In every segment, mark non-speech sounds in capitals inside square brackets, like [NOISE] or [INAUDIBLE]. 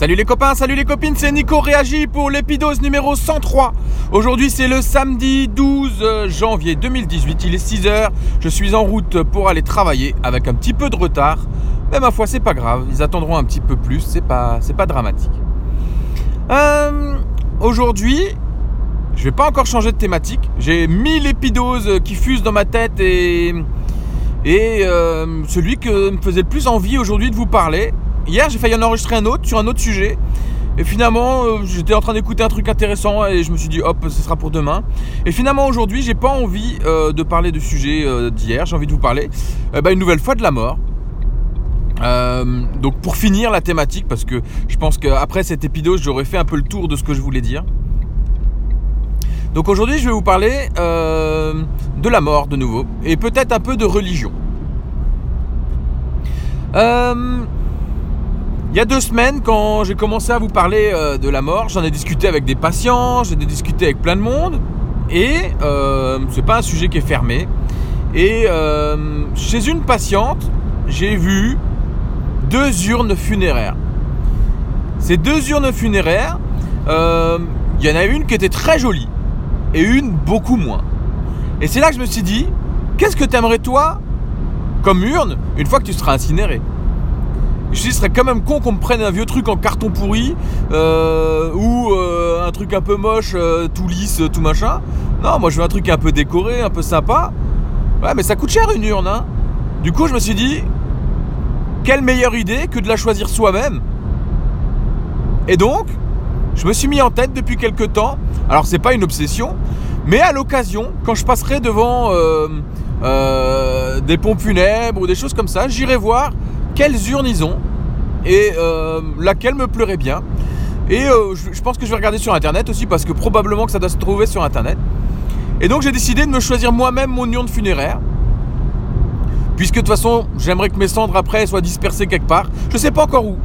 Salut les copains, salut les copines, c'est Nico Réagi pour l'épidose numéro 103. Aujourd'hui c'est le samedi 12 janvier 2018, il est 6h, je suis en route pour aller travailler avec un petit peu de retard. Mais ma foi c'est pas grave, ils attendront un petit peu plus, c'est pas, dramatique. Euh, aujourd'hui, je vais pas encore changer de thématique. J'ai 1000 épidoses qui fusent dans ma tête et, et euh, celui que me faisait le plus envie aujourd'hui de vous parler, Hier, j'ai failli en enregistrer un autre sur un autre sujet. Et finalement, euh, j'étais en train d'écouter un truc intéressant et je me suis dit, hop, ce sera pour demain. Et finalement, aujourd'hui, j'ai pas envie euh, de parler du sujet euh, d'hier. J'ai envie de vous parler bah, une nouvelle fois de la mort. donc, pour finir la thématique, parce que je pense qu'après cette épidose, j'aurais fait un peu le tour de ce que je voulais dire. Donc aujourd'hui, je vais vous parler de la mort de nouveau et peut-être un peu de religion. Euh, il y a deux semaines, quand j'ai commencé à vous parler euh, de la mort, j'en ai discuté avec des patients, j'ai discuté avec plein de monde, et euh, c'est pas un sujet qui est fermé. Et euh, chez une patiente, j'ai vu deux urnes funéraires. Ces deux urnes funéraires, il y en a une qui était très jolie et une beaucoup moins. Et c'est là que je me suis dit, qu'est-ce que t'aimerais toi comme urne une fois que tu seras incinéré? Je dis, ce serait quand même con qu'on me prenne un vieux truc en carton pourri euh, ou euh, un truc un peu moche, euh, tout lisse, tout machin. Non, moi je veux un truc un peu décoré, un peu sympa. Ouais, mais ça coûte cher une urne. Hein. Du coup, je me suis dit, quelle meilleure idée que de la choisir soi-même. Et donc, je me suis mis en tête depuis quelques temps. Alors, c'est pas une obsession, mais à l'occasion, quand je passerai devant des pompes funèbres ou des choses comme ça, j'irai voir quelles urnes ils ont et euh, laquelle me pleurait bien. Et euh, je, pense que je vais regarder sur internet aussi parce que probablement que ça doit se trouver sur internet. Et donc j'ai décidé de me choisir moi-même mon urne funéraire. Puisque de toute façon, j'aimerais que mes cendres après soient dispersées quelque part. Je sais pas encore où.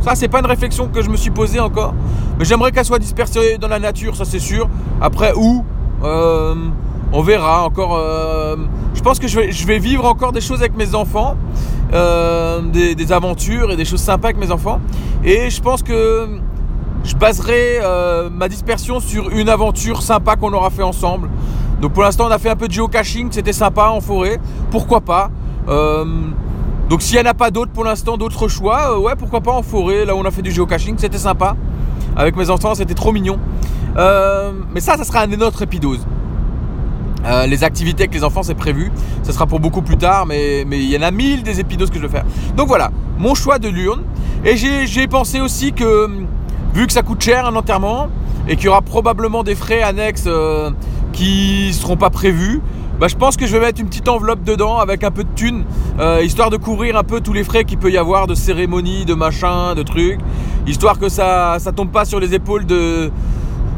Ça, c'est pas une réflexion que je me suis posée encore. Mais j'aimerais qu'elles soient dispersées dans la nature, ça c'est sûr. Après, où? Euh, On verra encore. je pense que je vais, vivre encore des choses avec mes enfants. Euh, des, aventures et des choses sympas avec mes enfants. Et je pense que je baserai euh, ma dispersion sur une aventure sympa qu'on aura fait ensemble. Donc pour l'instant, on a fait un peu de geocaching, c'était sympa en forêt. Pourquoi pas euh, Donc s'il n'y en a pas d'autres pour l'instant, d'autres choix, ouais, pourquoi pas en forêt, là où on a fait du geocaching, c'était sympa. Avec mes enfants, c'était trop mignon. mais ça, ça sera un autre épidose. Euh, les activités avec les enfants, c'est prévu. Ce sera pour beaucoup plus tard, mais, il y en a mille des épidoses que je vais faire. Donc voilà, mon choix de l'urne. Et j'ai pensé aussi que, vu que ça coûte cher un enterrement, et qu'il y aura probablement des frais annexes euh, qui seront pas prévus, bah, je pense que je vais mettre une petite enveloppe dedans avec un peu de thunes, euh, histoire de couvrir un peu tous les frais qu'il peut y avoir de cérémonie, de machin, de trucs, histoire que ça ça tombe pas sur les épaules de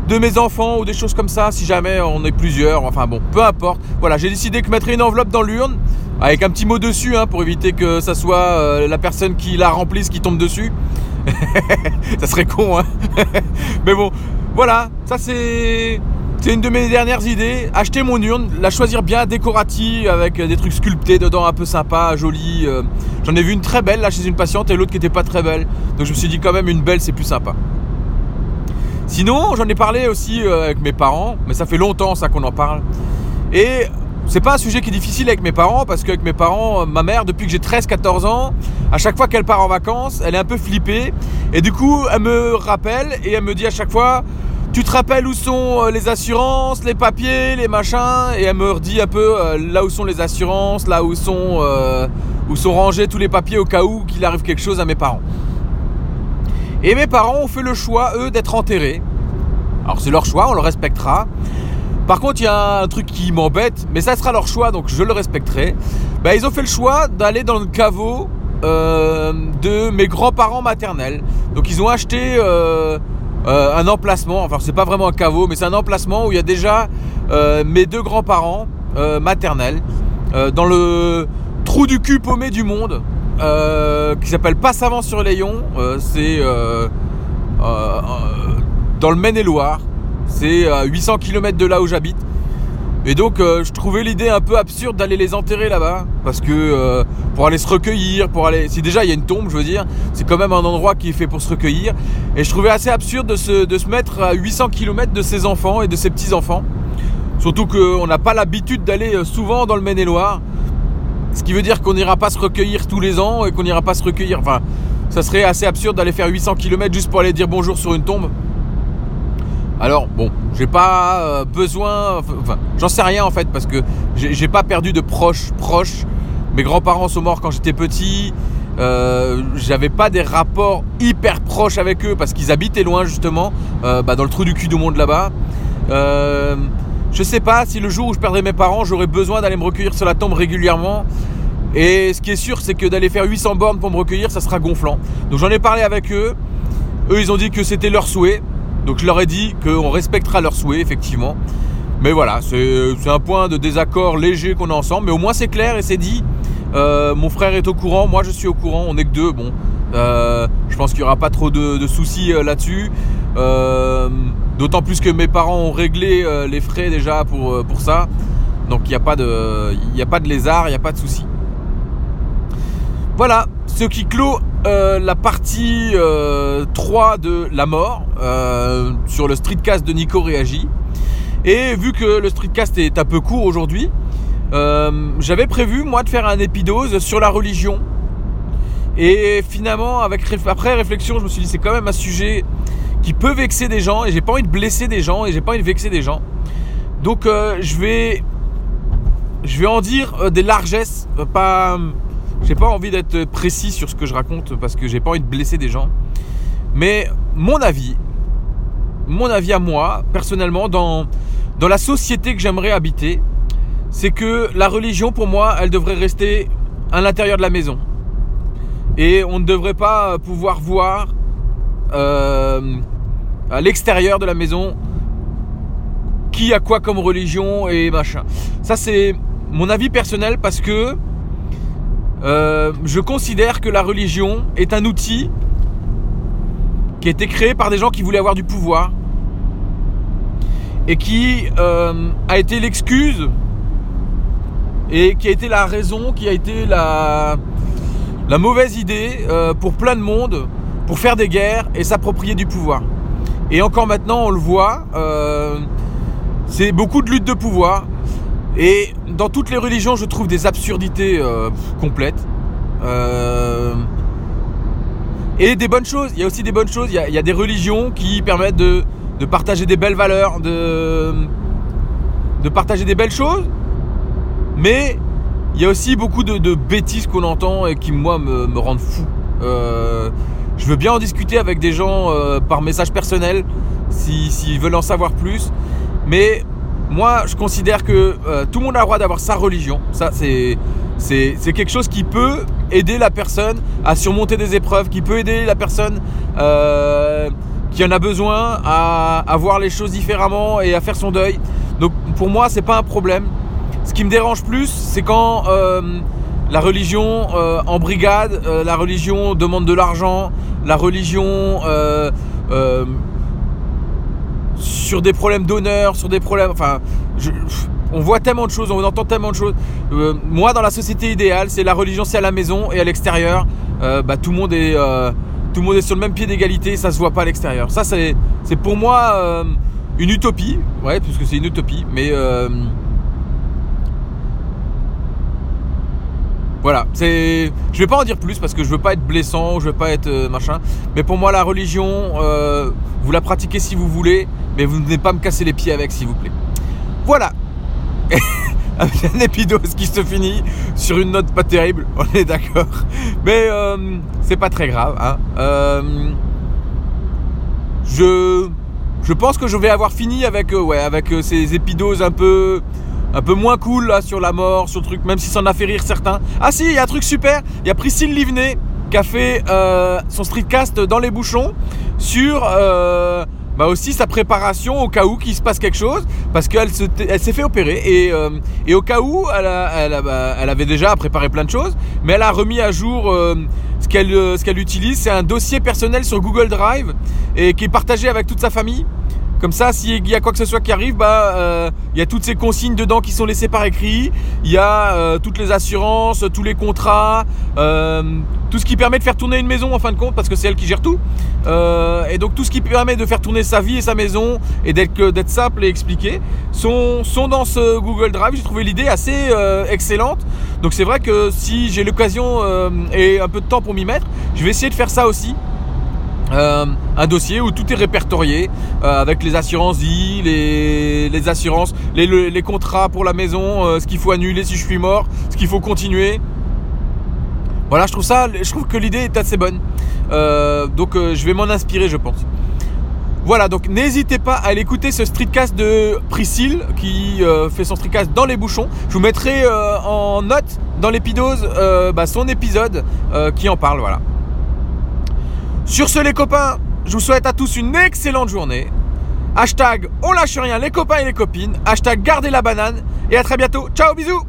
de mes enfants ou des choses comme ça, si jamais on est plusieurs, enfin bon, peu importe. Voilà, j'ai décidé que mettrais une enveloppe dans l'urne, avec un petit mot dessus, hein, pour éviter que ça soit euh, la personne qui la remplisse qui tombe dessus. [LAUGHS] ça serait con, hein. [LAUGHS] Mais bon, voilà, ça c'est... Une de mes dernières idées. Acheter mon urne, la choisir bien décorative avec des trucs sculptés dedans, un peu sympa, joli. Euh. J'en ai vu une très belle là chez une patiente et l'autre qui était pas très belle. Donc je me suis dit quand même une belle c'est plus sympa. Sinon, j'en ai parlé aussi euh, avec mes parents, mais ça fait longtemps ça qu'on en parle. Et c'est pas un sujet qui est difficile avec mes parents parce qu'avec mes parents, euh, ma mère, depuis que j'ai 13-14 ans, à chaque fois qu'elle part en vacances, elle est un peu flippée. Et du coup, elle me rappelle et elle me dit à chaque fois Tu te rappelles où sont euh, les assurances, les papiers, les machins? Et elle me redit un peu là où sont les assurances, là où sont, où sont rangés tous les papiers au cas où qu'il arrive quelque chose à mes parents. Et mes parents ont fait le choix, eux, d'être enterrés. Alors c'est leur choix, on le respectera. Par contre, il y a un truc qui m'embête, mais ça sera leur choix, donc je le respecterai. Ben, ils ont fait le choix d'aller dans le caveau euh, de mes grands-parents maternels. Donc ils ont acheté euh, euh, un emplacement, enfin c'est pas vraiment un caveau, mais c'est un emplacement où il y a déjà mes deux grands-parents maternels dans le trou du cul paumé du monde. Euh, qui s'appelle Passavant sur Layon. Euh, c'est euh, dans le Maine-et-Loire. C'est à 800 km de là où j'habite. Et donc je trouvais l'idée un peu absurde d'aller les enterrer là-bas. Parce que pour aller se recueillir, pour aller. Si déjà il y a une tombe, je veux dire, c'est quand même un endroit qui est fait pour se recueillir. Et je trouvais assez absurde de se, de se mettre à 800 km de ses enfants et de ses petits-enfants. Surtout qu'on n'a pas l'habitude d'aller souvent dans le Maine-et-Loire. Ce qui veut dire qu'on n'ira pas se recueillir tous les ans et qu'on n'ira pas se recueillir. Enfin, ça serait assez absurde d'aller faire 800 km juste pour aller dire bonjour sur une tombe. Alors bon, j'ai pas euh, besoin, enfin, j'en sais rien en fait parce que j'ai pas perdu de proches proches. Mes grands-parents sont morts quand j'étais petit. Euh, j'avais pas des rapports hyper proches avec eux parce qu'ils habitaient loin justement, euh, bah, dans le trou du cul du monde là-bas. Je sais pas si le jour où je perdrai mes parents, j'aurai besoin d'aller me recueillir sur la tombe régulièrement. Et ce qui est sûr, c'est que d'aller faire 800 bornes pour me recueillir, ça sera gonflant. Donc j'en ai parlé avec eux. Eux, ils ont dit que c'était leur souhait. Donc je leur ai dit qu'on respectera leurs souhaits, effectivement. Mais voilà, c'est un point de désaccord léger qu'on a ensemble. Mais au moins c'est clair et c'est dit. Euh, mon frère est au courant, moi je suis au courant, on est que deux. Bon, euh, je pense qu'il n'y aura pas trop de, soucis euh, là-dessus. D'autant plus que mes parents ont réglé les frais déjà pour, pour ça. Donc il n'y a, pas de, lézard, il n'y a pas de soucis. Voilà, ce qui clôt euh, la partie 3 euh, de La Mort euh, sur le streetcast de Nico Réagi. Et vu que le streetcast est un peu court aujourd'hui, j'avais prévu moi de faire un épidose sur la religion. Et finalement, après réflexion, je me suis dit c'est quand même un sujet qui peut vexer des gens et j'ai pas envie de blesser des gens et j'ai pas envie de vexer des gens. Donc je vais je vais en dire des largesses, pas j'ai pas envie d'être précis sur ce que je raconte parce que j'ai pas envie de blesser des gens. Mais mon avis, mon avis à moi, personnellement, dans, dans la société que j'aimerais habiter, c'est que la religion, pour moi, elle devrait rester à l'intérieur de la maison. Et on ne devrait pas pouvoir voir euh, à l'extérieur de la maison qui a quoi comme religion et machin. Ça, c'est mon avis personnel parce que euh, je considère que la religion est un outil qui a été créé par des gens qui voulaient avoir du pouvoir et qui euh, a été l'excuse et qui a été la raison, qui a été la, mauvaise idée euh, pour plein de monde pour faire des guerres et s'approprier du pouvoir. Et encore maintenant, on le voit, c'est beaucoup de lutte de pouvoir. Et dans toutes les religions, je trouve des absurdités euh, complètes. Euh, et des bonnes choses. Il y a aussi des bonnes choses. Il y a, des religions qui permettent de, partager des belles valeurs, de, de partager des belles choses. Mais il y a aussi beaucoup de, bêtises qu'on entend et qui, moi, me, rendent fou. Euh, je veux bien en discuter avec des gens par message personnel s'ils veulent en savoir plus. Mais moi, je considère que euh, tout le monde a le droit d'avoir sa religion. Ça, c'est, c'est, quelque chose qui peut aider la personne à surmonter des épreuves, qui peut aider la personne euh, qui en a besoin à, à, voir les choses différemment et à faire son deuil. Donc, pour moi, c'est pas un problème. Ce qui me dérange plus, c'est quand euh, la religion en brigade, la religion demande de l'argent, la religion sur des problèmes d'honneur, sur des problèmes. Enfin, on voit tellement de choses, on entend tellement de choses. Euh, moi, dans la société idéale, c'est la religion, c'est à la maison et à l'extérieur, euh, bah, tout le monde est euh, sur le même pied d'égalité, ça se voit pas à l'extérieur. Ça, c'est c'est pour moi une utopie, ouais, puisque c'est une utopie, mais Voilà, c'est. Je vais pas en dire plus parce que je veux pas être blessant, je veux pas être machin. Mais pour moi, la religion, vous la pratiquez si vous voulez, mais vous ne venez pas me casser les pieds avec, s'il vous plaît. Voilà. [LAUGHS] Avec un épidose qui se finit sur une note pas terrible, [LAUGHS] on est d'accord. Mais euh, c'est pas très grave. Hein. Euh, je, pense que je vais avoir fini avec, euh, avec ces épidoses un peu, un peu moins cool sur la mort, sur le truc, même si ça en a fait rire certains. Ah si, il y a un truc super. Il y a Priscille Livnet qui a fait son streetcast dans les bouchons sur bah aussi sa préparation au cas où qu'il se passe quelque chose, parce qu'elle s'est fait opérer et, euh, au cas où bah, elle, avait déjà préparé plein de choses, mais elle a remis à jour euh, ce qu'elle euh, ce qu'elle utilise, c'est un dossier personnel sur Google Drive et qui est partagé avec toute sa famille. Comme ça, s'il y a quoi que ce soit qui arrive, bah, euh, il y a toutes ces consignes dedans qui sont laissées par écrit. Il y a euh, toutes les assurances, tous les contrats, euh, tout ce qui permet de faire tourner une maison en fin de compte, parce que c'est elle qui gère tout. et donc tout ce qui permet de faire tourner sa vie et sa maison et d'être simple et expliqué sont, sont dans ce Google Drive. J'ai trouvé l'idée assez excellente. Donc c'est vrai que si j'ai l'occasion et un peu de temps pour m'y mettre, je vais essayer de faire ça aussi. Euh, un dossier où tout est répertorié euh, avec les assurances vie, les, assurances, les, contrats pour la maison, euh, ce qu'il faut annuler si je suis mort, ce qu'il faut continuer. Voilà, je trouve ça, je trouve que l'idée est assez bonne. donc je vais m'en inspirer, je pense. Voilà, donc n'hésitez pas à aller écouter ce streetcast de Priscille qui fait son streetcast dans les bouchons. Je vous mettrai en note dans l'épidose bah, son épisode qui en parle. Voilà. Sur ce les copains, je vous souhaite à tous une excellente journée. Hashtag on lâche rien les copains et les copines. Hashtag gardez la banane. Et à très bientôt. Ciao bisous